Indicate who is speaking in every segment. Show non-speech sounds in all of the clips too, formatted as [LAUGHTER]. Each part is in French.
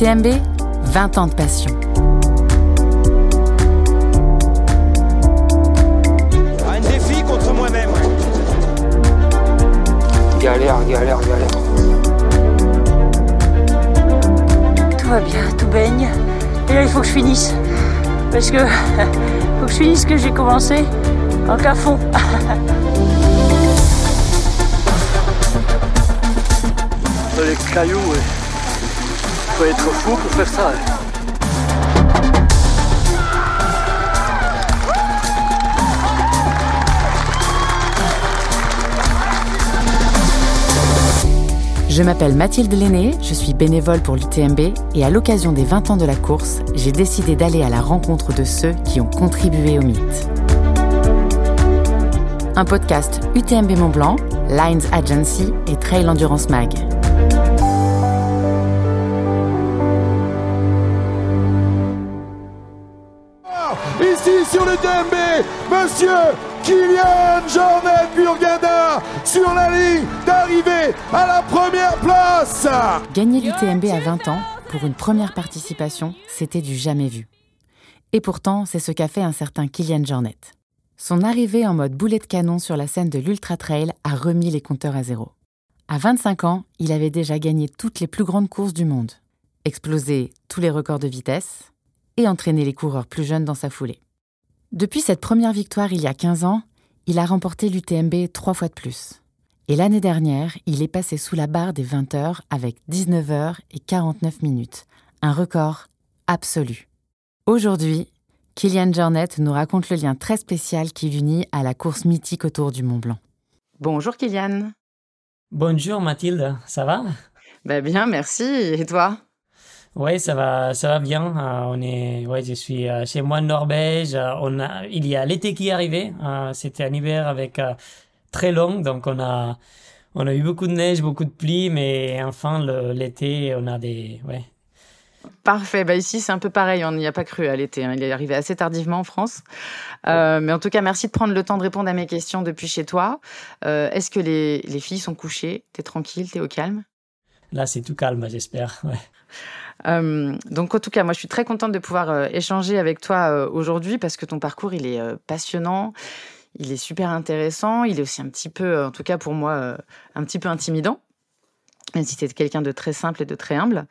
Speaker 1: UTMB, 20 ans de passion.
Speaker 2: Un défi contre moi-même.
Speaker 3: Galère, galère, galère.
Speaker 4: Tout va bien, tout baigne. Et là, il faut que je finisse. Parce que [LAUGHS] faut que je finisse ce que j'ai commencé en à fond. [LAUGHS]
Speaker 5: Les cailloux, ouais. faut être fou pour faire ça. hein.
Speaker 1: Je m'appelle Mathilde Lenné, je suis bénévole pour l'UTMB et à l'occasion des 20 ans de la course, j'ai décidé d'aller à la rencontre de ceux qui ont contribué au mythe. Un podcast UTMB Mont Blanc, Lines Agency et Trail Endurance Mag.
Speaker 6: Ici sur le DMB, Monsieur Kylian Jornet Burgada sur la ligne d'arrivée à la première place.
Speaker 1: Gagner l'UTMB à 20 ans, pour une première participation, c'était du jamais vu. Et pourtant, c'est ce qu'a fait un certain Kylian Jornet. Son arrivée en mode boulet de canon sur la scène de l'Ultra Trail a remis les compteurs à zéro. À 25 ans, il avait déjà gagné toutes les plus grandes courses du monde, explosé tous les records de vitesse et entraîné les coureurs plus jeunes dans sa foulée. Depuis cette première victoire il y a 15 ans, il a remporté l'UTMB trois fois de plus. Et l'année dernière, il est passé sous la barre des 20 heures avec 19 heures et 49 minutes, un record absolu. Aujourd'hui, Kylian Jornet nous raconte le lien très spécial qui l'unit à la course mythique autour du Mont Blanc. Bonjour Kylian.
Speaker 7: Bonjour Mathilde, ça va?
Speaker 1: Bah bien, merci. Et toi?
Speaker 7: Oui, ça va, ça va bien. Euh, on est, ouais, je suis euh, chez moi en Norvège. Euh, on a, il y a l'été qui est arrivé. C'était un hiver avec très long, donc on a, on a eu beaucoup de neige, beaucoup de pluie, mais enfin l'été, on a des, ouais,
Speaker 1: Parfait. Bah ici, c'est un peu pareil. On n'y a pas cru à l'été. hein. Il est arrivé assez tardivement en France. Mais en tout cas, merci de prendre le temps de répondre à mes questions depuis chez toi. Est-ce que les, les filles sont couchées? T'es tranquille? T'es au calme?
Speaker 7: Là c'est tout calme, j'espère. Ouais.
Speaker 1: Euh, donc, en tout cas, moi, je suis très contente de pouvoir euh, échanger avec toi euh, aujourd'hui parce que ton parcours, il est passionnant, il est super intéressant, il est aussi un petit peu, en tout cas pour moi, un petit peu intimidant. Même si tu es quelqu'un de très simple et de très humble.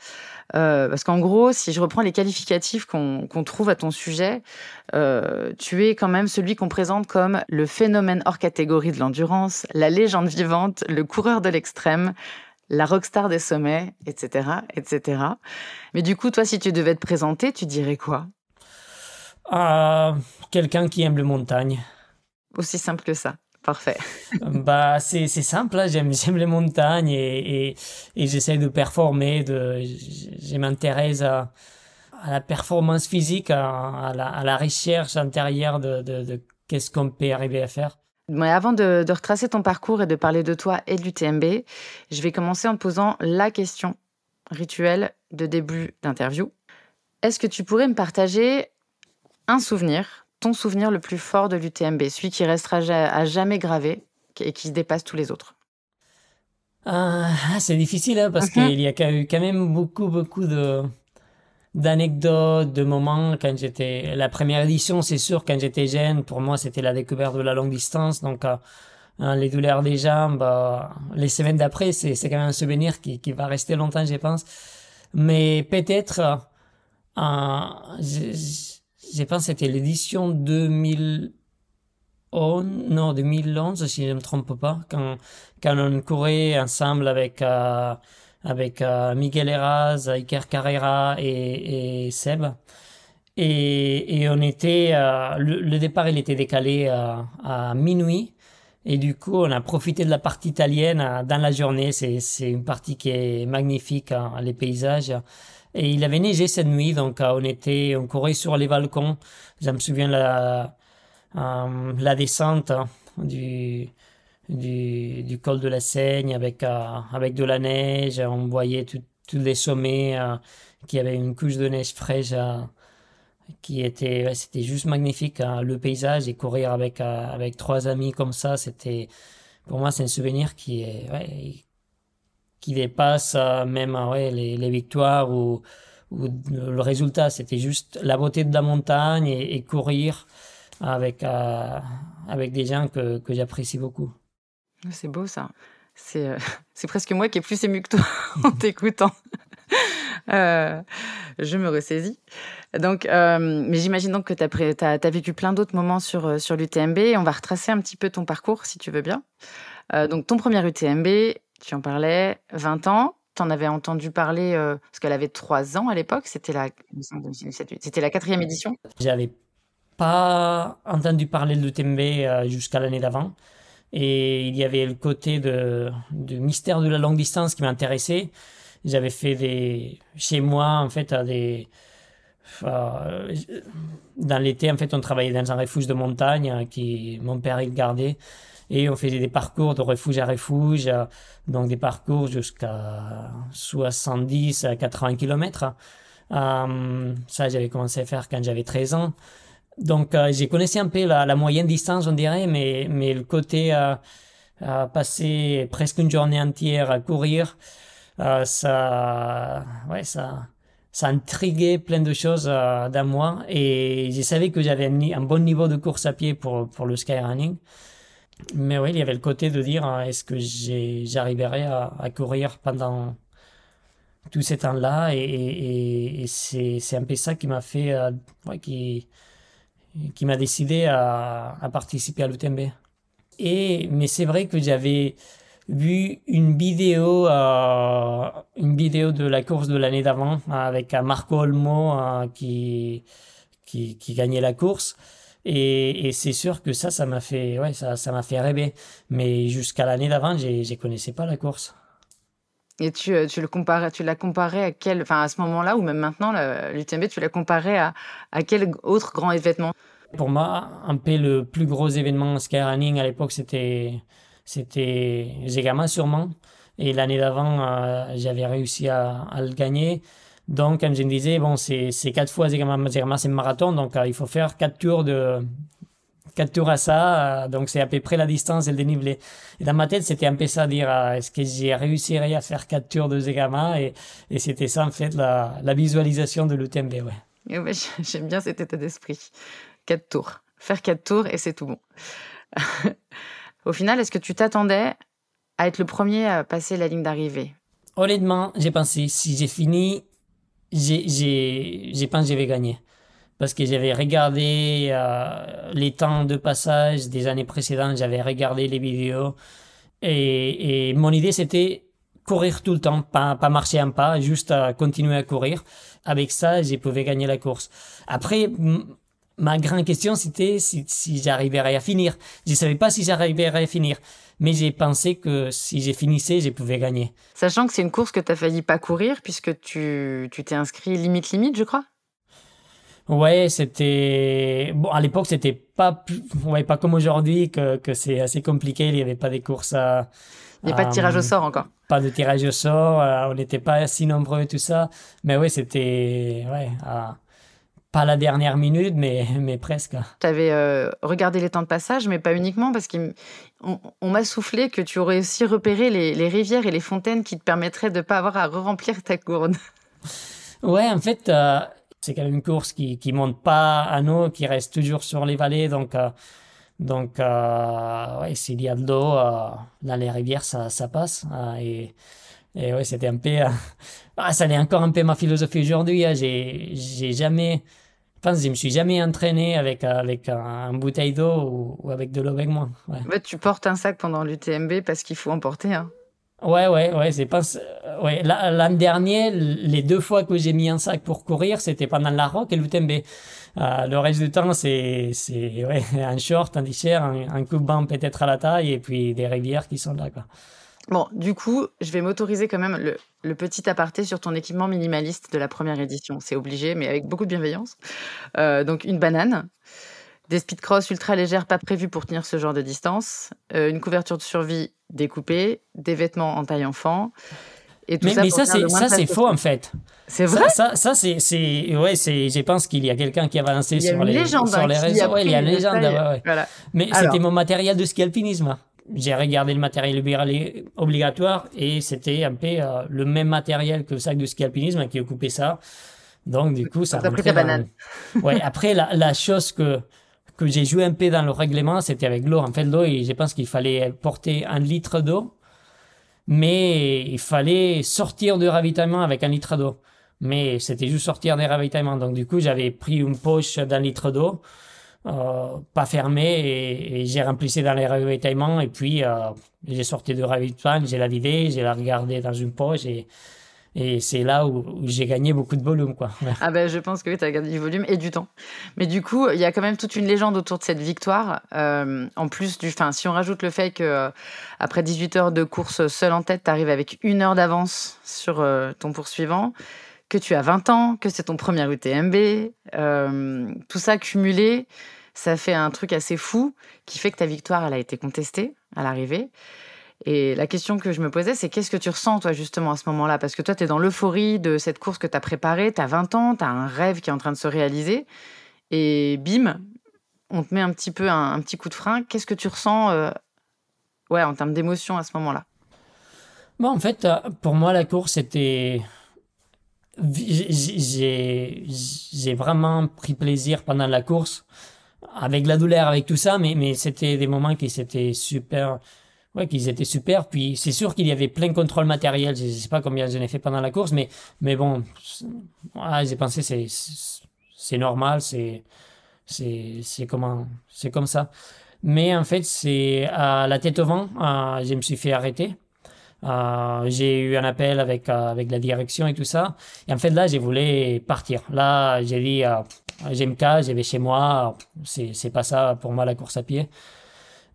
Speaker 1: Parce qu'en gros, si je reprends les qualificatifs qu'on trouve à ton sujet, tu es quand même celui qu'on présente comme le phénomène hors catégorie de l'endurance, la légende vivante, le coureur de l'extrême, la rockstar des sommets, etc., etc. Mais du coup, toi, si tu devais te présenter, tu dirais quoi?
Speaker 7: Euh, Quelqu'un qui aime les montagnes.
Speaker 1: Aussi simple que ça. Parfait. [LAUGHS]
Speaker 7: bah c'est c'est simple hein. j'aime j'aime les montagnes et et, et j'essaie de performer de je je m'intéresse à, à la performance physique à, à la à la recherche intérieure de de, de qu'est-ce qu'on peut arriver à faire
Speaker 1: Mais avant de, de retracer ton parcours et de parler de toi et de l'UTMB, je vais commencer en te posant la question rituelle de début d'interview. Est-ce que tu pourrais me partager un souvenir, ton souvenir le plus fort de l'UTMB, celui qui restera à jamais gravé et qui dépasse tous les autres?
Speaker 7: Ah, c'est difficile hein, parce
Speaker 1: Mhm.
Speaker 7: qu'il y a quand même beaucoup beaucoup de d'anecdotes, de moments quand j'étais la première édition, c'est sûr quand j'étais jeune, pour moi c'était la découverte de la longue distance donc euh, hein, les douleurs des jambes, euh, les semaines d'après, c'est c'est quand même un souvenir qui qui va rester longtemps, je pense. Mais peut-être euh, euh, je, je- pense c'était l'édition 2011 non 2011 si je ne me trompe pas quand quand on courait ensemble avec euh, avec euh, Miguel Heras, Iker Carrera et, Seb. Et, on était euh, le, départ il était décalé euh, à minuit et du coup on a profité de la partie italienne dans la journée. C'est une partie qui est magnifique hein, les paysages. Et il avait neigé cette nuit donc on était on courait sur les balcons. Je me souviens la la descente hein, du du, col de la Seigne avec, euh, avec de la neige. On voyait tous les sommets euh, qui avaient une couche de neige fraîche. euh, qui était, c'était juste magnifique. Hein. Le paysage et courir avec, avec trois amis comme ça, c'était, pour moi, c'est un souvenir qui est, qui dépasse même ouais, les, les victoires ou, ou le résultat. C'était juste la beauté de la montagne et, courir avec, avec des gens que, que j'apprécie beaucoup.
Speaker 1: C'est beau ça. C'est [LAUGHS] c'est presque moi qui ai plus ému que toi [LAUGHS] en t'écoutant. [LAUGHS] Euh, je me ressaisis. Donc, euh, mais j'imagine donc que tu as, vécu plein d'autres moments sur, euh, sur l'UTMB. On va retracer un petit peu ton parcours, si tu veux bien. donc, ton premier UTMB, tu en parlais, 20 ans. Tu en avais entendu parler, parce qu'elle avait 3 ans à l'époque. C'était la, la quatrième édition.
Speaker 7: J'avais pas entendu parler de l'UTMB jusqu'à l'année d'avant. Et il y avait le côté de, du mystère de la longue distance qui m'intéressait. J'avais fait des, chez moi, en fait, à des, euh, dans l'été, en fait, on travaillait dans un refuge de montagne euh, qui mon père il gardait. Et on faisait des parcours de refuge à refuge, euh, donc des parcours jusqu'à 70 à 80 km. ça, j'avais commencé à faire quand j'avais 13 ans. Donc, j'ai connaissé un peu la, la, moyenne distance, on dirait, mais, mais le côté à passer presque une journée entière à courir, euh, ça, ouais, ça, ça intriguait plein de choses euh, dans moi et je savais que j'avais un, bon niveau de course à pied pour, pour le skyrunning. Mais oui, il y avait le côté de dire euh, est-ce que j'arriverai à, à, courir pendant tout ce temps-là? Et, et, c'est un peu ça qui m'a fait, ouais, qui, qui m'a décidé à, participer à l'UTMB. Et, mais c'est vrai que j'avais vu une vidéo, euh, une vidéo de la course de l'année d'avant avec Marco Olmo euh, qui, qui, gagnait la course. Et, et c'est sûr que ça, ça m'a fait, ouais, ça, ça m'a fait rêver. Mais jusqu'à l'année d'avant, je ne connaissais pas la course.
Speaker 1: Et tu, euh, tu, le comparais, tu l'as comparé à quel, enfin à ce moment-là ou même maintenant, l'UTMB, tu l'as comparé à, à quel autre grand événement?
Speaker 7: Pour moi, un peu le plus gros événement skyrunning à l'époque, c'était c'était Zegama sûrement. Et l'année d'avant, euh, j'avais réussi à, le gagner. Donc, comme je me disais, bon, c'est quatre fois Zegama, Zegama c'est marathon, donc euh, il faut faire quatre tours de quatre tours à ça. Euh, donc, c'est à peu près la distance et le dénivelé. Et dans ma tête, c'était un peu ça, dire est-ce que j'ai réussi à faire quatre tours de Zegama Et, et c'était ça, en fait, la, la visualisation de l'UTMB, ouais.
Speaker 1: ouais J'aime bien cet état d'esprit. Quatre tours. Faire quatre tours et c'est tout bon. [LAUGHS] Au final, est-ce que tu t'attendais à être le premier à passer la ligne d'arrivée?
Speaker 7: Honnêtement, j'ai pensé, si j'ai fini, j'ai pensé que j'avais gagné. Parce que j'avais regardé euh, les temps de passage des années précédentes, j'avais regardé les vidéos. Et, mon idée, c'était courir tout le temps, pas, marcher un pas, juste continuer à courir. Avec ça, je pouvais gagner la course. Après, ma grande question, c'était si, j'arriverais à finir. Je ne savais pas si j'arriverais à finir, mais j'ai pensé que si j'ai finissé, je pouvais gagner.
Speaker 1: Sachant que c'est une course que tu as failli pas courir, puisque tu t'es inscrit limite-limite, je crois?
Speaker 7: Ouais, c'était bon à l'époque c'était pas ouais pas comme aujourd'hui que, que c'est assez compliqué, il n'y avait pas des courses à
Speaker 1: il n'y a pas de tirage au sort encore.
Speaker 7: Pas de tirage au sort, euh, on n'était pas si nombreux et tout ça, mais ouais, c'était ouais pas la dernière minute, mais, mais presque.
Speaker 1: Tu avais euh, regardé les temps de passage, mais pas uniquement, parce qu'on on, m'a soufflé que tu aurais aussi repéré les, les, rivières et les fontaines qui te permettraient de ne pas avoir à re-remplir ta gourde.
Speaker 7: Ouais, en fait, euh, c'est quand même une course qui ne monte pas à nous, qui reste toujours sur les vallées. Donc, euh, donc ouais, s'il y a de l'eau dans les rivières, ça, ça passe. et, et ouais, c'était un peu. [LAUGHS] Ah, ça est encore un peu ma philosophie aujourd'hui. Hein. J'ai, j'ai jamais je pense je me suis jamais entraîné avec, avec un, bouteille d'eau ou, avec de l'eau avec moi.
Speaker 1: Ouais. tu portes un sac pendant l'UTMB parce qu'il faut emporter. Hein.
Speaker 7: Ouais, ouais, ouais. C'est pas, ouais. L'an dernier, les deux fois que j'ai mis un sac pour courir, c'était pendant la rock et l'UTMB. Euh, le reste du temps, c'est, c'est ouais, [LAUGHS] un short, un t-shirt, un, un coupe-banc peut-être à la taille et puis des rivières qui sont là. Quoi.
Speaker 1: Bon, du coup, je vais m'autoriser quand même le, petit aparté sur ton équipement minimaliste de la première édition. C'est obligé, mais avec beaucoup de bienveillance. Euh, donc, une banane, des speedcross ultra légères pas prévues pour tenir ce genre de distance, euh, une couverture de survie découpée, des vêtements en taille enfant Et tout
Speaker 7: Mais,
Speaker 1: ça
Speaker 7: mais ça, c'est ça, c'est faux en fait.
Speaker 1: C'est
Speaker 7: Ça,
Speaker 1: vrai
Speaker 7: ça, ça, c'est, c'est, ouais, c'est, je pense qu'il y a quelqu'un qui a balancé sur les,
Speaker 1: légende
Speaker 7: sur
Speaker 1: hein,
Speaker 7: les réseaux. Ouais, il y a une légende. ouais.
Speaker 1: Voilà.
Speaker 7: Mais
Speaker 1: Alors.
Speaker 7: c'était mon matériel de ski alpinisme. J'ai regardé le matériel obli- obligatoire et c'était un peu euh, le même matériel que le sac de ski alpinisme qui occupait ça. Donc, du coup, ça
Speaker 1: pris
Speaker 7: rentrait
Speaker 1: ta
Speaker 7: dans-
Speaker 1: banane.
Speaker 7: Ouais, après, la, la chose que, que j'ai joué un peu dans le règlement, c'était avec l'eau. En fait, l'eau, je pense qu'il fallait porter un litre d'eau, mais il fallait sortir de ravitaillement avec un litre d'eau. Mais c'était juste sortir des ravitaillements. Donc, du coup, j'avais pris une poche d'un litre d'eau, euh, pas fermée, et, et j'ai remplissé dans les ravitaillements. Et puis, euh, j'ai sorti de ravitaillement, j'ai la vidé, j'ai la regardé dans une poche, et, et c'est là où, j'ai gagné beaucoup de volume, quoi. [LAUGHS]
Speaker 1: Ah ben, je pense que tu as gagné du volume et du temps. Mais du coup, il y a quand même toute une légende autour de cette victoire. Euh, en plus du, enfin, si on rajoute le fait que euh, après 18 heures de course seul en tête, tu arrives avec une heure d'avance sur euh, ton poursuivant, que tu as 20 ans, que c'est ton premier UTMB, euh, tout ça cumulé, ça fait un truc assez fou qui fait que ta victoire, elle a été contestée à l'arrivée. Et la question que je me posais, c'est qu'est-ce que tu ressens, toi, justement, à ce moment-là? Parce que toi, tu es dans l'euphorie de cette course que tu as préparée, tu as 20 ans, tu as un rêve qui est en train de se réaliser, et bim, on te met un petit peu un, petit coup de frein. Qu'est-ce que tu ressens euh, ouais, en termes d'émotion à ce moment-là?
Speaker 7: Bon, en fait, euh, pour moi, la course était. J'ai- vraiment pris plaisir pendant la course, avec la douleur, avec tout ça, mais, mais c'était des moments qui étaient super. Qu'ils étaient super. Puis c'est sûr qu'il y avait plein de contrôle matériel. Je sais pas combien j'en ai fait pendant la course, mais, mais bon, j'ai pensé c'est c'est normal, c'est c'est comment c'est comme ça. Mais en fait, c'est à la tête au vent, je me suis fait arrêter. J'ai eu un appel avec, avec la direction et tout ça. Et en fait, là, j'ai voulu partir. Là, j'ai dit, euh, je me casse, je vais chez moi. C'est, c'est pas ça pour moi la course à pied.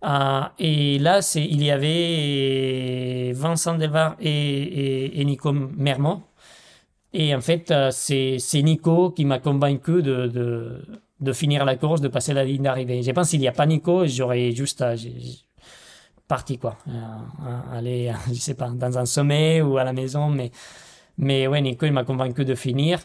Speaker 7: Euh, et là, il y avait Vincent Delvar et, Nico Mermont. Et en fait, euh, c'est, Nico qui m'a convaincu de, finir la course, de passer la ligne d'arrivée. Je pense qu'il n'y a pas Nico, j'aurais juste j'ai- parti quoi. Euh, aller, euh, [LAUGHS] je sais pas, dans un sommet ou à la maison, mais mais ouais, Nico il m'a convaincu de finir.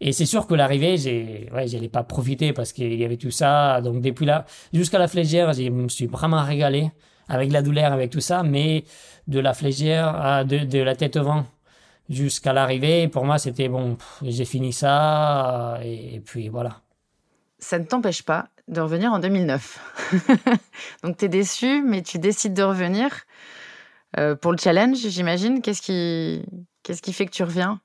Speaker 7: Et c'est sûr que l'arrivée, j'ai, ouais, pas profiter parce qu'il y avait tout ça. Donc depuis là, jusqu'à la flégère, je me suis vraiment régalé avec la douleur, avec tout ça. Mais de la flégère, à, de, la tête au vent jusqu'à l'arrivée, pour moi, c'était bon, j'ai fini ça. Et, et puis voilà.
Speaker 1: Ça ne t'empêche pas de revenir en 2009. [LAUGHS] Donc, tu es déçu, mais tu décides de revenir euh, pour le challenge, j'imagine. Qu'est-ce qui, qu'est-ce qui fait que tu reviens?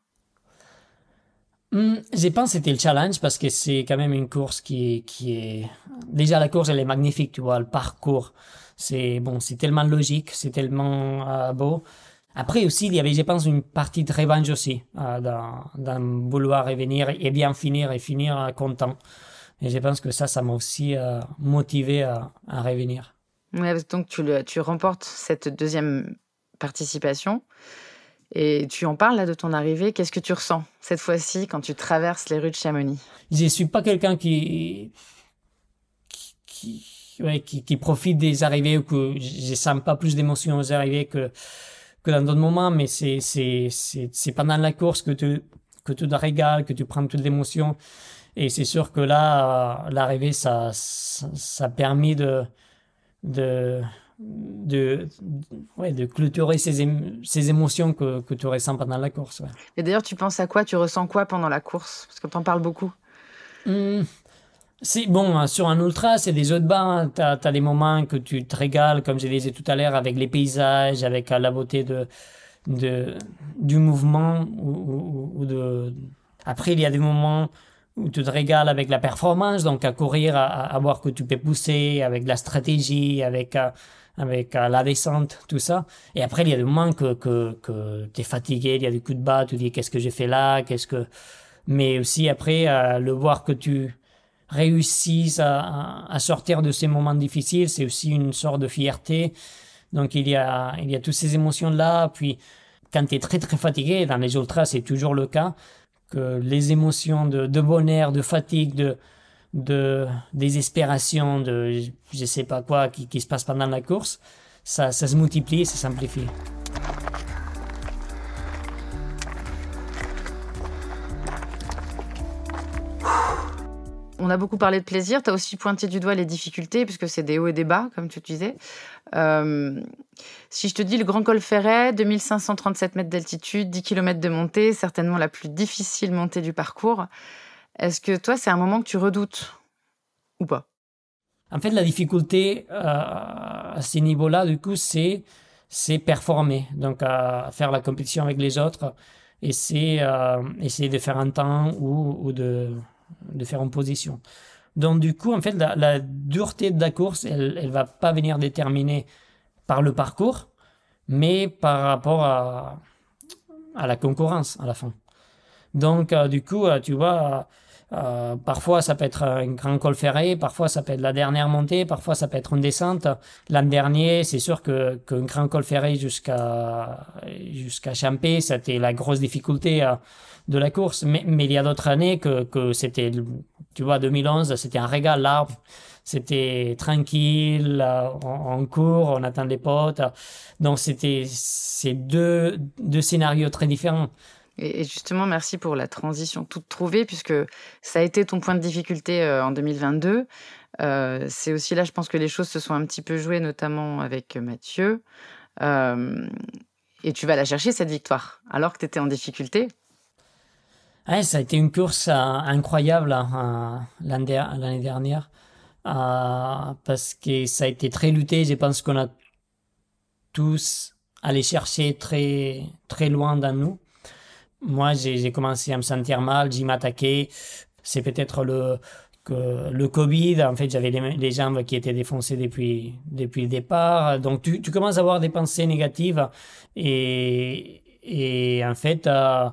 Speaker 7: Hmm, je pense que c'était le challenge parce que c'est quand même une course qui est, qui est... Déjà, la course, elle est magnifique, tu vois, le parcours. C'est bon, tellement logique, c'est tellement euh, beau. Après aussi, il y avait, je pense, une partie de revanche aussi, euh, dans vouloir revenir et bien finir et finir euh, content. Et je pense que ça, ça m'a aussi euh, motivé à, revenir.
Speaker 1: Ouais, donc tu, le- tu remportes cette deuxième participation et tu en parles là de ton arrivée. Qu'est-ce que tu ressens cette fois-ci quand tu traverses les rues de Chamonix?
Speaker 7: Je suis pas quelqu'un qui qui, ouais, qui qui profite des arrivées ou que je sens pas plus d'émotions aux arrivées que que dans d'autres moments mais c'est c'est c'est c'est pendant la course que tu que tu te régales que tu prends toute l'émotion et c'est sûr que là euh, l'arrivée ça, ça ça a permis de de de ouais de clôturer ces ém- ces émotions que que tu ressens pendant la course ouais.
Speaker 1: Et d'ailleurs, tu penses à quoi? Tu ressens quoi pendant la course? Parce que t'en parles beaucoup.
Speaker 7: C'est bon, hein, sur un ultra, c'est des autres bas. Tu as, des moments que tu te régales, comme je disais tout à l'heure, avec les paysages, avec euh, la beauté de, de, du mouvement. Ou, ou- ou de... Après, il y a des moments où tu te régales avec la performance, donc à courir, à, à- à voir que tu peux pousser, avec la stratégie, avec, euh, avec euh, la descente, tout ça. Et après, il y a des moments que, que, que tu es fatigué, il y a des coups de bas, tu dis qu'est-ce que j'ai fait là, qu'est-ce que mais aussi après euh, le voir que tu réussisses à, à- sortir de ces moments difficiles, c'est aussi une sorte de fierté. Donc il y a, il y a toutes ces émotions-là. Puis quand tu es très très fatigué, dans les ultras c'est toujours le cas, que les émotions de, de bonheur, de fatigue, de, de désespération, de je sais pas quoi qui, qui se passe pendant la course, ça, ça se multiplie et ça s'amplifie.
Speaker 1: on a beaucoup parlé de plaisir. Tu as aussi pointé du doigt les difficultés, puisque c'est des hauts et des bas, comme tu disais. Euh, si je te dis le Grand Col Ferret, 2537 mètres d'altitude, 10 km de montée, certainement la plus difficile montée du parcours est-ce que toi, c'est un moment que tu redoutes ou pas?
Speaker 7: En fait, la difficulté euh, à ce niveau-là, du coup, c'est c'est performer, donc faire la compétition avec les autres, et c'est euh, essayer de faire un temps ou, de, de faire une position. Donc du coup, en fait, la, dureté de la course, elle ne va pas venir déterminer par le parcours, mais par rapport à, à la concurrence à la fin. Donc euh, du coup, tu vois, euh, parfois, ça peut être un grand col ferré, parfois, ça peut être la dernière montée, parfois, ça peut être une descente. L'an dernier, c'est sûr que qu'un grand col ferré jusqu'à jusqu'à Champé, c'était la grosse difficulté euh, de la course. Mais, mais il y a d'autres années que, que c'était, tu vois, 2011, c'était un régal. L'arbre, c'était tranquille, euh, on, court, on attend les potes. Donc, c'était c'est deux, deux scénarios très différents.
Speaker 1: Et justement, merci pour la transition toute trouvée, puisque ça a été ton point de difficulté euh, en 2022. Euh, c'est aussi là, je pense que les choses se sont un petit peu jouées, notamment avec Mathieu. Euh, et tu vas la chercher, cette victoire, alors que tu étais en difficulté.
Speaker 7: ça a été une course incroyable hein, l'année dernière, parce que ça a été très lutté. Je pense qu'on a tous allé chercher très, très loin dans nous moi, j'ai commencé à me sentir mal, j'y m'attaquais. C'est peut-être le, le Covid. En fait, j'avais les, jambes qui étaient défoncées depuis, depuis le départ. Donc, tu, commences à avoir des pensées négatives. Et, et en fait, euh,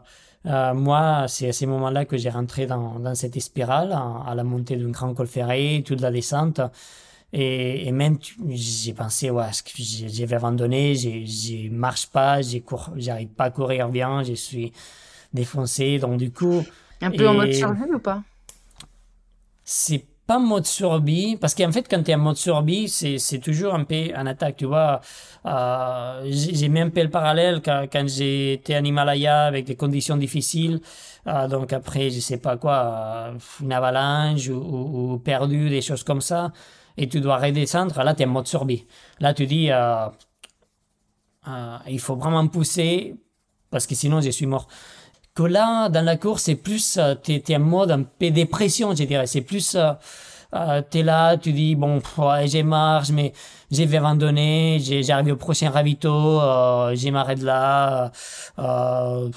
Speaker 7: euh, moi, c'est à ces moments-là que j'ai rentré dans, dans cette spirale, à, la montée d'un grand col ferré, toute la descente. Et, et même, j'ai pensé, ouais, j'ai abandonné, je marche pas, j'arrive pas à courir bien, je suis défoncé. Donc, du coup.
Speaker 1: Un peu en mode survie ou pas?
Speaker 7: C'est pas mode survie, parce qu'en fait, quand tu es en mode survie, c'est toujours un peu en attaque, tu vois. Euh, j'ai mis un peu le parallèle quand, quand j'étais en Himalaya avec des conditions difficiles. Euh, donc après, je sais pas quoi, euh, une avalanche ou, ou, perdu, des choses comme ça et tu dois redescendre, là, tu es en mode survie. Là, tu dis, euh, euh, il faut vraiment pousser parce que sinon, je suis mort. Que là, dans la course, c'est plus, euh, tu es, en mode un peu dépression, je dirais. C'est plus, euh, tu es là, tu dis, bon, ouais, j'ai marche, mais j'ai abandonner, j'arrive au prochain ravito, euh, j'ai m'arrête là, euh,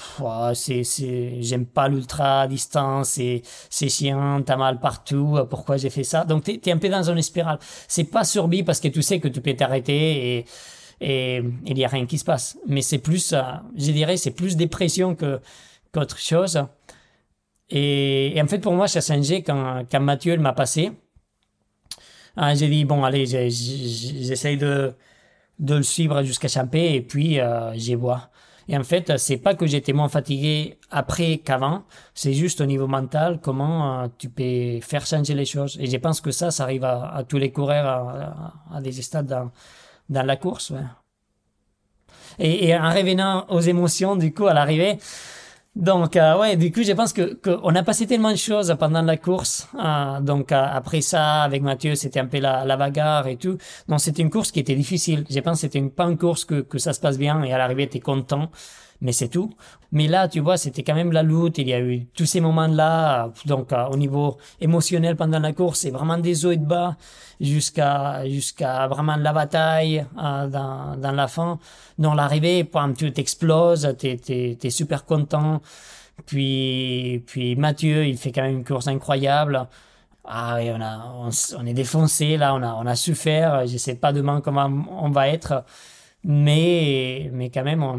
Speaker 7: c'est, c'est, j'aime pas l'ultra distance, c'est, c'est chiant, t'as mal partout, euh, pourquoi j'ai fait ça? Donc, t'es, es un peu dans une spirale. C'est pas surbi parce que tu sais que tu peux t'arrêter et, et il y a rien qui se passe. Mais c'est plus, euh, je dirais, c'est plus dépression que, qu'autre chose. Et, et, en fait, pour moi, ça a changé quand, quand Mathieu m'a passé. Ah, j'ai dit, bon, allez, j'essaye de, de le suivre jusqu'à Champé et puis euh, j'y vois. Et en fait, c'est pas que j'étais moins fatigué après qu'avant, c'est juste au niveau mental, comment euh, tu peux faire changer les choses. Et je pense que ça, ça arrive à, tous les coureurs à, à, des stades dans, dans la course. Ouais. Et, et en revenant aux émotions, du coup, à l'arrivée, donc, euh, ouais, du coup, je pense que qu'on a passé tellement de choses pendant la course. Euh, donc, euh, après ça, avec Mathieu, c'était un peu la, la bagarre et tout. Donc, c'était une course qui était difficile. Je pense que c'était pas une course que, que ça se passe bien et à l'arrivée, t'es content mais c'est tout. Mais là, tu vois, c'était quand même la lutte. Il y a eu tous ces moments-là. Donc, au niveau émotionnel pendant la course, c'est vraiment des hauts et de bas jusqu'à jusqu'à vraiment la bataille euh, dans, dans la fin. Dans l'arrivée, tu t'exploses, t'es t'es t'es super content. Puis puis Mathieu, il fait quand même une course incroyable. Ah oui, on a on, on est défoncé là, on a on a souffert. Je sais pas demain comment on va être mais, mais quand même, on,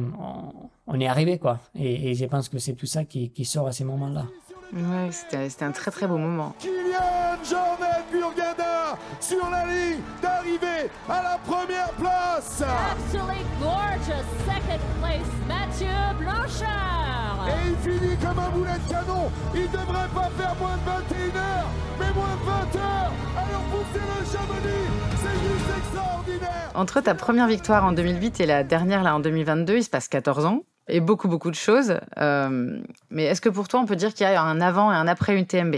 Speaker 7: on, est arrivé, quoi. Et, et, je pense que c'est tout ça qui, qui sort à ces moments-là.
Speaker 1: Ouais, c'était un très très beau moment.
Speaker 6: Kylian Jornet Burgada sur la ligne d'arrivée à la première place.
Speaker 8: Absolutely gorgeous second place, Mathieu Blanchard.
Speaker 6: Et il finit comme un boulet de canon. Il devrait pas faire moins de 21 heures, mais moins de 20 heures. Alors poussez le Chamonix, c'est juste extraordinaire.
Speaker 1: Entre ta première victoire en 2008 et la dernière là en 2022, il se passe 14 ans et beaucoup, beaucoup de choses. Euh, mais est-ce que pour toi, on peut dire qu'il y a un avant et un après une TMB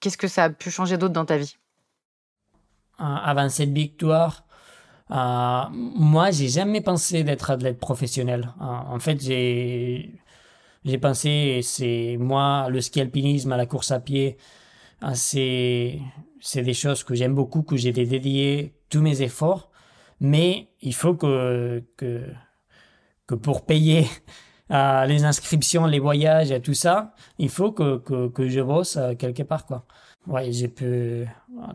Speaker 1: qu'est-ce que ça a pu changer d'autre dans ta vie?
Speaker 7: Avant cette victoire, euh, moi, j'ai jamais pensé d'être athlète professionnel. en fait, j'ai j'ai pensé, c'est moi, le ski alpinisme, la course à pied, c'est c'est des choses que j'aime beaucoup, que j'ai dédié tous mes efforts. Mais il faut que que pour payer euh, les inscriptions, les voyages et tout ça, il faut que, que, que je bosse euh, quelque part, quoi. Ouais, j'ai pu euh,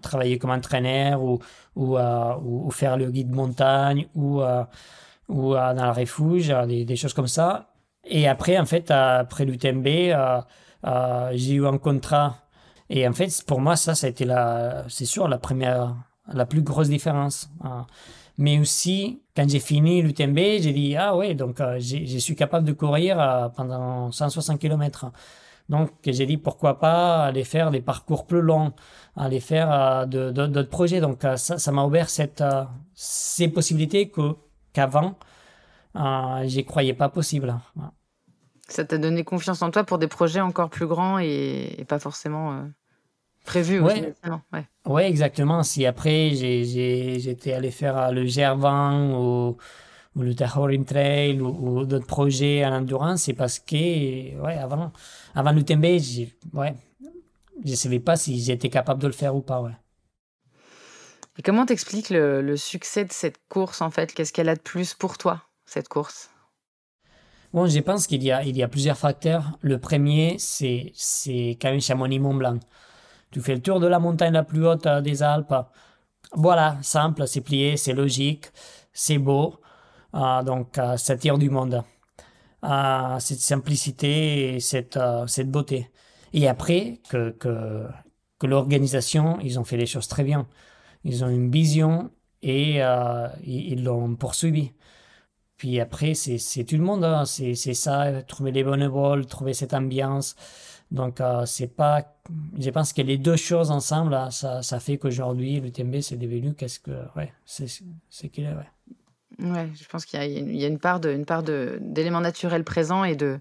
Speaker 7: travailler comme entraîneur ou, ou, ou, faire le guide montagne ou, ou dans le refuge, des, des, choses comme ça. Et après, en fait, après l'UTMB, j'ai eu un contrat. Et en fait, pour moi, ça, ça a été la, c'est sûr, la première, la plus grosse différence. Hein. Mais aussi, quand j'ai fini l'UTMB, j'ai dit, ah ouais, donc euh, je suis capable de courir euh, pendant 160 km. Donc j'ai dit, pourquoi pas aller faire des parcours plus longs, aller faire euh, d'autres projets. Donc ça, ça m'a ouvert cette, ces possibilités que, qu'avant, j'y croyais pas possible.
Speaker 1: Ça t'a donné confiance en toi pour des projets encore plus grands et, et pas forcément prévu
Speaker 7: ouais. ouais. ouais. exactement. Si après j'étais allé faire le Gervan ou, ou le Tahorim Trail ou, d'autres projets en endurance, c'est parce que ouais, avant, avant l'UTMB, ouais, je ne savais pas si j'étais capable de le faire ou pas. Ouais.
Speaker 1: Et comment t'expliques le, le succès de cette course en fait? Qu'est-ce qu'elle a de plus pour toi, cette course?
Speaker 7: Bon, je pense qu'il y a, il y a plusieurs facteurs. Le premier, c'est, c'est quand même Chamonix-Mont-Blanc. Tu fais le tour de la montagne la plus haute euh, des Alpes. Voilà, simple, c'est plié, c'est logique, c'est beau. Euh, donc, euh, ça tire du monde. cette simplicité et cette, cette beauté. Et après, que, que, que l'organisation, ils ont fait les choses très bien. Ils ont une vision et ils l'ont poursuivi. Puis après, c'est tout le monde. Hein. C'est ça, trouver les bonnes vols, trouver cette ambiance. Donc, euh, c'est pas. Je pense que les deux choses ensemble, ça, ça fait qu'aujourd'hui, le TMB, c'est devenu qu'est-ce que. Ouais, c'est qu'il est, ouais.
Speaker 1: Ouais, je pense qu'il y, y, a une part de, une part de d'éléments naturels présents et de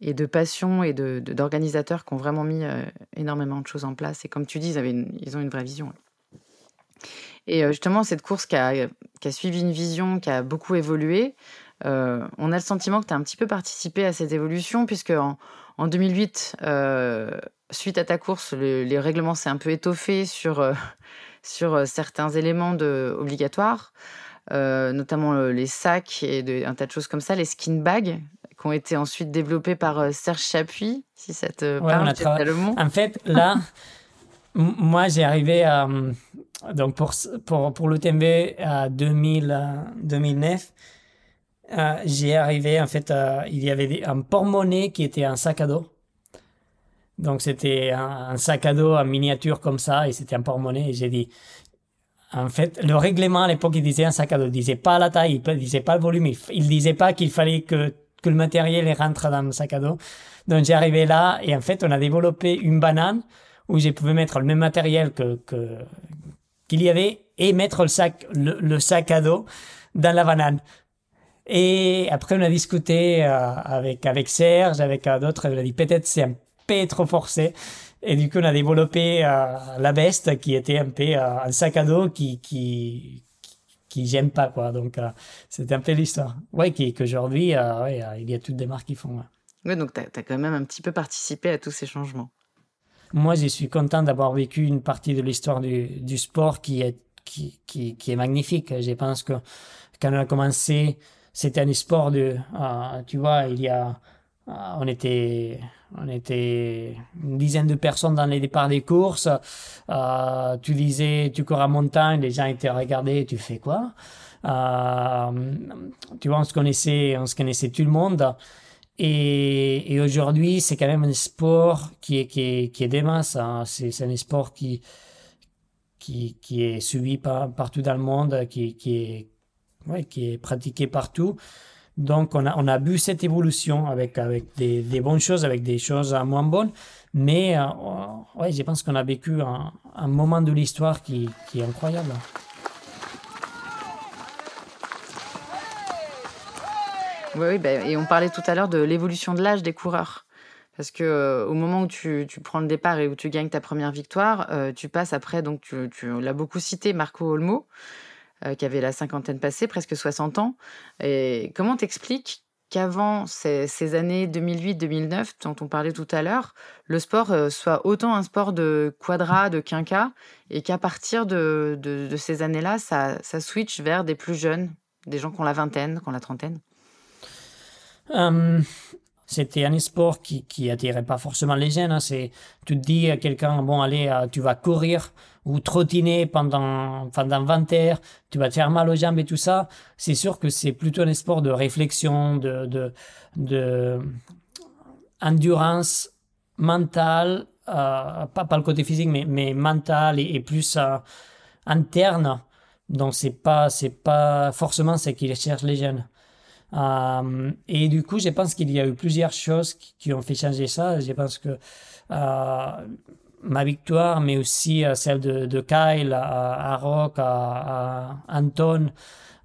Speaker 1: et de passion et de d'organisateurs qui ont vraiment mis euh, énormément de choses en place. Et comme tu dis, ils avaient ils ont une vraie vision. Et euh, justement, cette course qui a, qui a, suivi une vision qui a beaucoup évolué, on a le sentiment que tu as un petit peu participé à cette évolution, puisque en, en 2008, euh, suite à ta course, les règlements s'est un peu étoffé sur, euh, [LAUGHS] sur euh, certains éléments de, obligatoires, notamment les sacs et un tas de choses comme ça, les skin bags, qui ont été ensuite développés par Serge Chapuis, si ça te parle,
Speaker 7: En fait, là, [LAUGHS] moi, j'ai arrivé à. Donc, pour, pour, pour l'UTMB à 2000, 2009, euh, j'ai arrivé, en fait, euh, il y avait un porte-monnaie qui était un sac à dos. Donc, c'était un, sac à dos en miniature comme ça, et c'était un porte-monnaie. Et j'ai dit, en fait, le règlement à l'époque, il disait un sac à dos. Il disait pas la taille, il disait pas le volume, il, disait pas qu'il fallait que, que le matériel rentre dans le sac à dos. Donc, j'ai arrivé là, et en fait, on a développé une banane où je pouvais mettre le même matériel que, que qu'il y avait et mettre le sac, le sac à dos dans la banane. Et après, on a discuté euh, avec, avec Serge, avec euh, d'autres. On a dit peut-être c'est un peu trop forcé. Et du coup, on a développé euh, la veste qui était un peu un sac à dos qui, qui, qui j'aime pas, quoi. Donc, c'était un peu l'histoire. Ouais, qu'aujourd'hui, ouais, il y a toutes des marques qui font.
Speaker 1: Ouais, donc tu as, quand même un petit peu participé à tous ces changements.
Speaker 7: Moi, je suis content d'avoir vécu une partie de l'histoire du, du sport qui est, qui, qui, qui est magnifique. Je pense que quand on a commencé c'était un sport de, euh, tu vois, il y a, euh, on était, on était une dizaine de personnes dans les départs des courses. Euh, tu disais, tu cours à montagne, les gens étaient regardés, tu fais quoi? Tu vois, on se connaissait, on se connaissait tout le monde. Et, aujourd'hui, c'est quand même un sport qui est, qui est, qui est des. Hein. C'est, un sport qui, qui, qui est suivi par, partout dans le monde, qui, qui est ouais, qui est pratiqué partout. Donc, on a, on a vu cette évolution avec, avec des, des bonnes choses, avec des choses moins bonnes. Mais euh, ouais, je pense qu'on a vécu un, un moment de l'histoire qui, qui, est incroyable.
Speaker 1: Oui, ben, et on parlait tout à l'heure de l'évolution de l'âge des coureurs. Parce que euh, au moment où tu, tu prends le départ et où tu gagnes ta première victoire, euh, tu passes après, donc tu, tu l'as beaucoup cité, Marco Olmo, euh, qui avait la cinquantaine passée, presque 60 ans. Et comment t'expliques qu'avant ces, années 2008-2009, dont on parlait tout à l'heure, le sport euh, soit autant un sport de quadra, de quinca, et qu'à partir de ces années-là, ça, ça switch vers des plus jeunes, des gens qui ont la vingtaine, qui ont la trentaine?
Speaker 7: Euh, c'était un sport qui, qui attirait pas forcément les jeunes. hein. C'est, tu te dis à quelqu'un, bon, allez, euh, tu vas courir ou trottiner pendant, pendant 20 heures, tu vas te faire mal aux jambes et tout ça. C'est sûr que c'est plutôt un sport de réflexion, de, de, endurance mentale, euh, pas, pas le côté physique, mais, mais mental et, et plus euh, interne. Donc c'est pas, c'est pas forcément ce qu'ils cherchent les jeunes. Euh, et du coup, je pense qu'il y a eu plusieurs choses qui, ont fait changer ça. Je pense que euh, ma victoire, mais aussi euh, celle de, de Kyle à, à Rock, à, à Anton,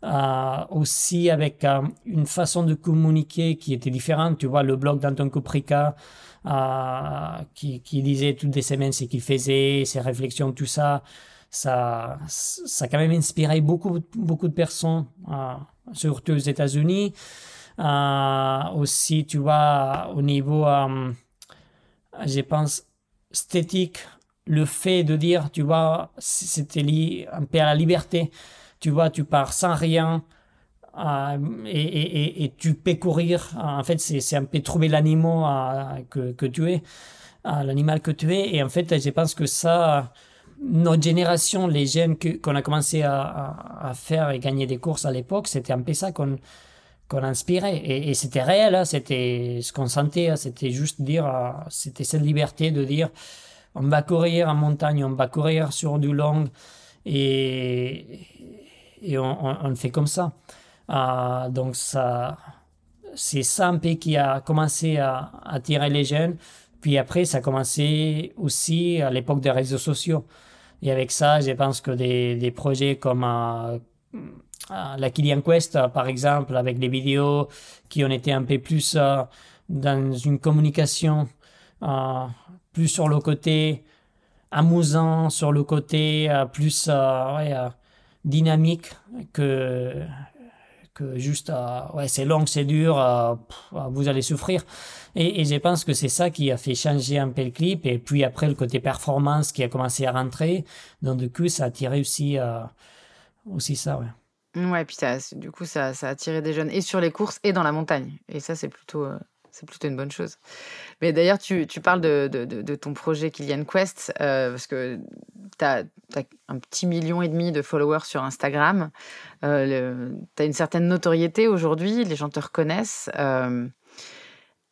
Speaker 7: euh, aussi avec euh, une façon de communiquer qui était différente. Tu vois, le blog d'Anton Kuprika, euh, qui, qui disait toutes les semaines ce qu'il faisait, ses réflexions, tout ça. Ça, ça a quand même inspiré beaucoup, beaucoup de personnes, euh, surtout aux États-Unis. Euh, aussi, tu vois, au niveau, euh, je pense, esthétique, le fait de dire, tu vois, c'était lié un peu à la liberté. Tu vois, tu pars sans rien. et, et, et, tu peux courir. En fait, c'est un peu trouver l'animal que, que tu es, l'animal que tu es. Et en fait, je pense que ça, notre génération, les jeunes qu'on a commencé à, faire et gagner des courses à l'époque, c'était un peu ça qu'on qu'on inspirait. Et, c'était réel, hein, c'était ce qu'on sentait, hein, c'était juste dire, euh, c'était cette liberté de dire, on va courir en montagne, on va courir sur du long, et, et on, on, on fait comme ça. Euh, donc ça, c'est ça un peu qui a commencé à attirer les jeunes. Puis après, ça a commencé aussi à l'époque des réseaux sociaux. Et avec ça, je pense que des, des projets comme euh, euh, la Kilian Quest, par exemple, avec des vidéos qui ont été un peu plus euh, dans une communication, euh, plus sur le côté amusant, sur le côté euh, plus euh, ouais, dynamique que, juste, ouais, c'est long, c'est dur, vous allez souffrir. Et, je pense que c'est ça qui a fait changer un peu le clip. Et puis après, le côté performance qui a commencé à rentrer. Donc, du coup, ça a tiré aussi, euh, aussi ça, ouais.
Speaker 1: Ouais, puis ça, du coup, ça, ça a attiré des jeunes et sur les courses et dans la montagne. Et ça, c'est plutôt, euh, c'est plutôt une bonne chose. Mais d'ailleurs, tu, tu parles de, de, ton projet Kilian Quest, euh, parce que tu as, un petit million et demi de followers sur Instagram. Euh, tu as une certaine notoriété aujourd'hui, les gens te reconnaissent. Euh,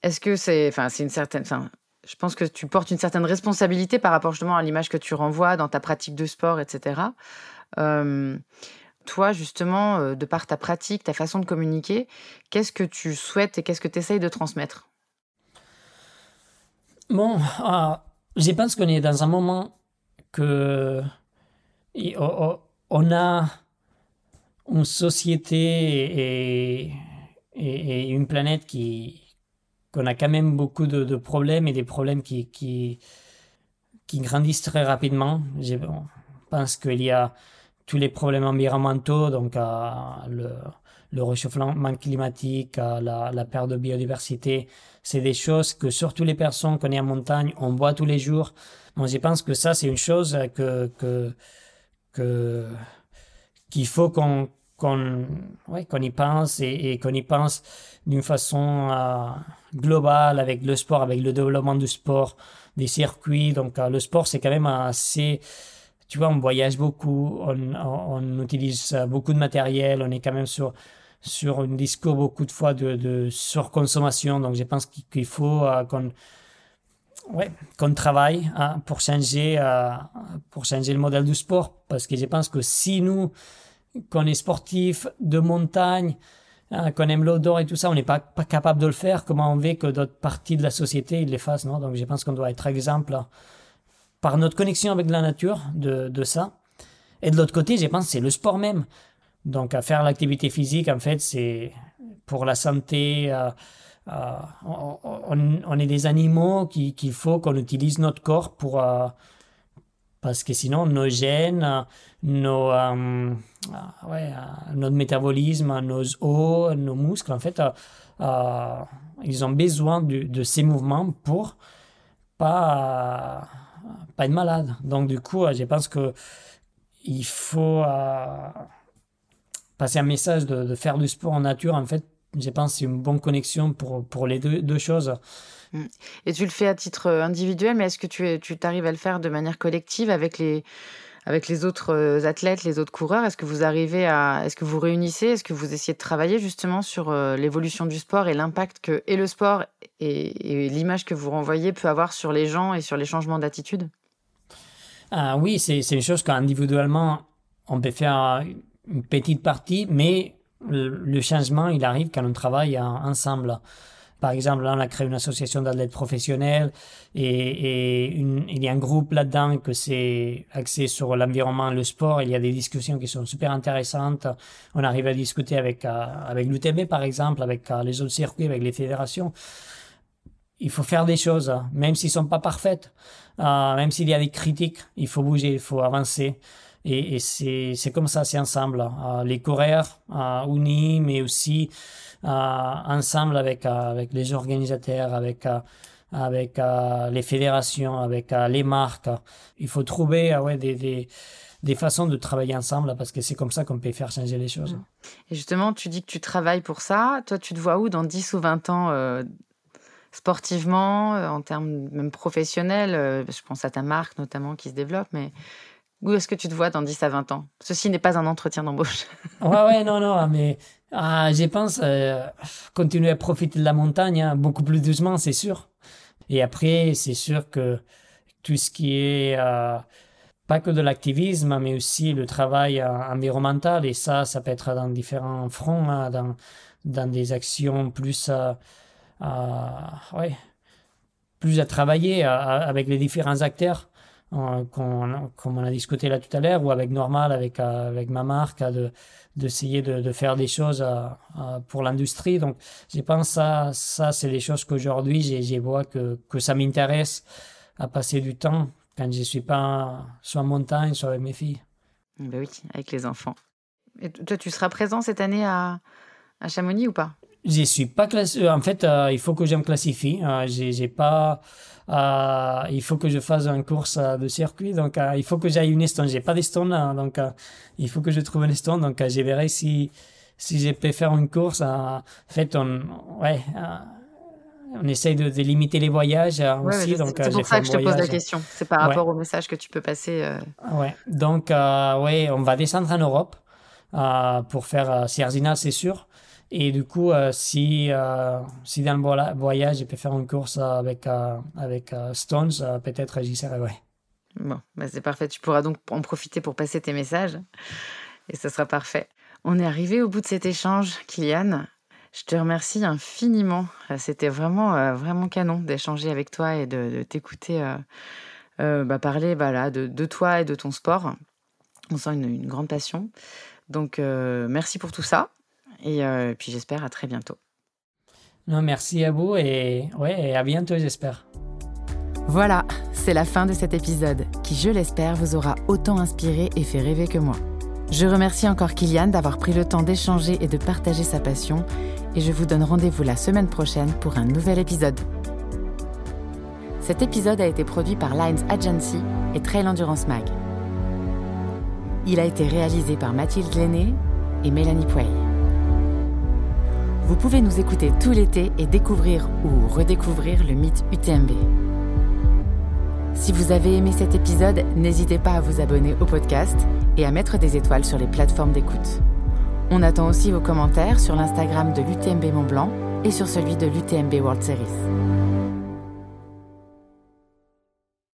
Speaker 1: Est-ce que c'est. Enfin, une certaine. Enfin, je pense que tu portes une certaine responsabilité par rapport justement à l'image que tu renvoies dans ta pratique de sport, etc. Toi, justement, euh, de par ta pratique, ta façon de communiquer, qu'est-ce que tu souhaites et qu'est-ce que tu essayes de transmettre?
Speaker 7: Bon, euh, je pense qu'on est dans un moment que on a une société et, une planète qui qu'on a quand même beaucoup de, de problèmes et des problèmes qui, qui, qui grandissent très rapidement. Je pense qu'il y a tous les problèmes environnementaux, donc le, réchauffement climatique, la, perte de biodiversité, c'est des choses que surtout les personnes qu'on est en montagne, on voit tous les jours. Moi, je pense que ça, c'est une chose que, qu'il faut qu'on, qu'on, ouais, qu'on y pense et, et qu'on y pense d'une façon euh, globale avec le sport, avec le développement du sport, des circuits. Donc, euh, le sport, c'est quand même assez, tu vois, on voyage beaucoup, on, on, utilise beaucoup de matériel, on est quand même sur, sur un discours beaucoup de fois de, de surconsommation. Donc, je pense qu'il faut euh, qu'on ouais, travaille hein, pour changer euh, pour changer le modèle du sport parce que je pense que si nous qu'on est sportif de montagne hein, qu'on aime l'odeur et tout ça on n'est pas, pas capable de le faire comment on veut que d'autres parties de la société ils les fassent non? Donc je pense qu'on doit être exemple par notre connexion avec la nature de, ça. Et de l'autre côté je pense c'est le sport même. Donc à faire l'activité physique en fait c'est pour la santé euh, on, on, est des animaux qu'il faut qu'on utilise notre corps pour parce que sinon nos gènes, nos, euh, ouais, notre métabolisme, nos os, nos muscles, en fait, euh, ils ont besoin de, de, ces mouvements pour pas, pas être malade. Donc du coup, je pense que il faut passer un message de, faire du sport en nature. En fait, je pense que c'est une bonne connexion pour, pour les deux, deux choses.
Speaker 1: Mm. Et tu le fais à titre euh, individuel, mais est-ce que tu, tu t'arrives à le faire de manière collective avec les, avec les autres euh, athlètes, les autres coureurs? Est-ce que vous arrivez à, est-ce que vous réunissez, est-ce que vous essayez de travailler justement sur euh, l'évolution du sport et l'impact que et le sport et, l'image que vous renvoyez peut avoir sur les gens et sur les changements d'attitude?
Speaker 7: Ah, Oui, c'est, c'est une chose qu'individuellement on peut faire une petite partie, mais le changement il arrive quand on travaille ensemble. Par exemple, là, on a créé une association d'athlètes professionnels et, il y a un groupe là-dedans que c'est axé sur l'environnement, le sport. Il y a des discussions qui sont super intéressantes. On arrive à discuter avec, euh, avec l'UTB, par exemple, avec euh, les autres circuits, avec les fédérations. Il faut faire des choses, même s'ils sont pas parfaites, euh, même s'il y a des critiques, il faut bouger, il faut avancer. Et, et c'est comme ça, c'est ensemble. les coureurs unis, mais aussi ensemble avec, avec les organisateurs, avec, avec les fédérations, avec les marques. Il faut trouver ouais, des, des, des façons de travailler ensemble parce que c'est comme ça qu'on peut faire changer les choses.
Speaker 1: Et justement, tu dis que tu travailles pour ça. Toi, tu te vois où dans 10 ou 20 ans euh, sportivement, euh, en termes même professionnels euh, Je pense à ta marque notamment qui se développe, mais où est-ce que tu te vois dans 10 à 20 ans? Ceci n'est pas un entretien d'embauche. [LAUGHS]
Speaker 7: ouais, ouais, non, non, mais ah, je pense euh, continuer à profiter de la montagne, hein, beaucoup plus doucement, c'est sûr. Et après, c'est sûr que tout ce qui est euh, pas que de l'activisme, mais aussi le travail euh, environnemental, et ça, ça peut être dans différents fronts, hein, dans, dans des actions plus, ouais, plus à travailler avec les différents acteurs comme on a discuté là tout à l'heure, ou avec Normal, avec, avec ma marque, de, d'essayer de, de, faire des choses pour l'industrie. Donc, je pense ça, ça c'est les choses qu'aujourd'hui, je vois que, que ça m'intéresse à passer du temps quand je suis pas soit en montagne, soit avec mes filles.
Speaker 1: Ben oui, avec les enfants. Et toi, tu seras présent cette année à, à Chamonix ou pas?
Speaker 7: Je suis pas classé. En fait, euh, il faut que je me classifie. Euh, j'ai pas euh, il faut que je fasse une course de circuit, donc euh, il faut que j'aille une Stone. J'ai pas d'Estone, hein, donc euh, il faut que je trouve une Stone. Donc je verrai si si je peux faire une course. en fait, on ouais. on essaye de, limiter les voyages aussi.
Speaker 1: donc, c'est pour ça que je te pose la question. C'est par rapport au message que tu peux passer.
Speaker 7: Ouais. Donc, ouais, on va descendre en Europe pour faire Sierzina, c'est sûr. Et du coup, euh, si, euh, si dans le voyage, je peux faire une course avec, euh, avec Stones, peut-être j'y serai, ouais.
Speaker 1: Bon, bah c'est parfait. Tu pourras donc en profiter pour passer tes messages. Et ce sera parfait. On est arrivé au bout de cet échange, Kylian. Je te remercie infiniment. C'était vraiment, vraiment canon d'échanger avec toi et de, t'écouter bah, parler bah, de, de, toi et de ton sport. On sent une grande passion. Donc, merci pour tout ça. Et euh, puis j'espère à très bientôt.
Speaker 7: Non, merci à vous et, ouais, à bientôt, j'espère.
Speaker 9: Voilà, c'est la fin de cet épisode qui, je l'espère, vous aura autant inspiré et fait rêver que moi. Je remercie encore Kylian d'avoir pris le temps d'échanger et de partager sa passion et je vous donne rendez-vous la semaine prochaine pour un nouvel épisode. Cet épisode a été produit par Lines Agency et Trail Endurance Mag. Il a été réalisé par Mathilde Lenné et Mélanie Puey. Vous pouvez nous écouter tout l'été et découvrir ou redécouvrir le mythe UTMB. Si vous avez aimé cet épisode, n'hésitez pas à vous abonner au podcast et à mettre des étoiles sur les plateformes d'écoute. On attend aussi vos commentaires sur l'Instagram de l'UTMB Mont Blanc et sur celui de l'UTMB World Series.